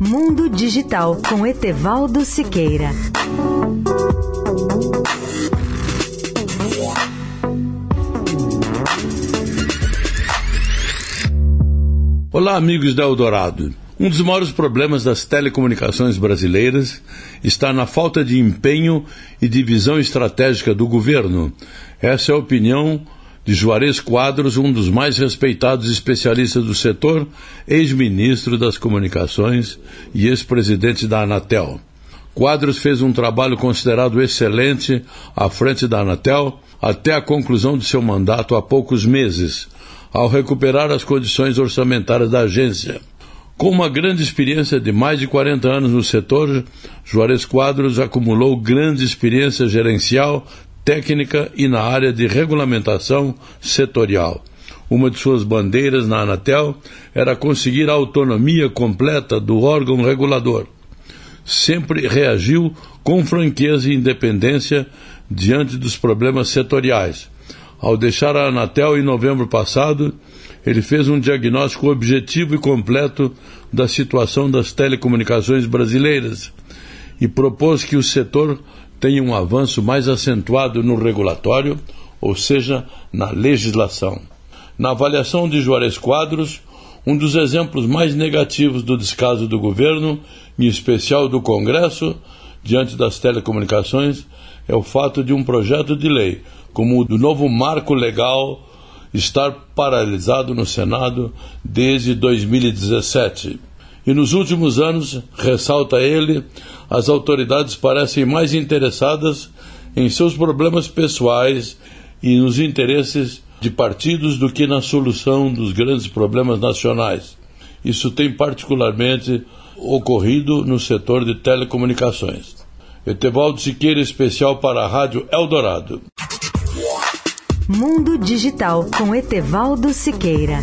Mundo Digital com Etevaldo Siqueira. Olá, amigos da Eldorado. Um dos maiores problemas das telecomunicações brasileiras está na falta de empenho e de visão estratégica do governo. Essa é a opinião de Juarez Quadros, um dos mais respeitados especialistas do setor, ex-ministro das Comunicações e ex-presidente da Anatel. Quadros fez um trabalho considerado excelente à frente da Anatel até a conclusão de seu mandato há poucos meses, ao recuperar as condições orçamentárias da agência. Com uma grande experiência de mais de 40 anos no setor, Juarez Quadros acumulou grande experiência gerencial, técnica e na área de regulamentação setorial. Uma de suas bandeiras na Anatel era conseguir a autonomia completa do órgão regulador. Sempre reagiu com franqueza e independência diante dos problemas setoriais. Ao deixar a Anatel em novembro passado, ele fez um diagnóstico objetivo e completo da situação das telecomunicações brasileiras e propôs que o setor tenha um avanço mais acentuado no regulatório, ou seja, na legislação. Na avaliação de Juarez Quadros, um dos exemplos mais negativos do descaso do governo, em especial do Congresso, diante das telecomunicações, é o fato de um projeto de lei, como o do novo marco legal, estar paralisado no Senado desde 2017. E nos últimos anos, ressalta ele, as autoridades parecem mais interessadas em seus problemas pessoais e nos interesses de partidos do que na solução dos grandes problemas nacionais. Isso tem particularmente ocorrido no setor de telecomunicações. Etevaldo Siqueira, especial para a Rádio Eldorado. Mundo Digital com Etevaldo Siqueira.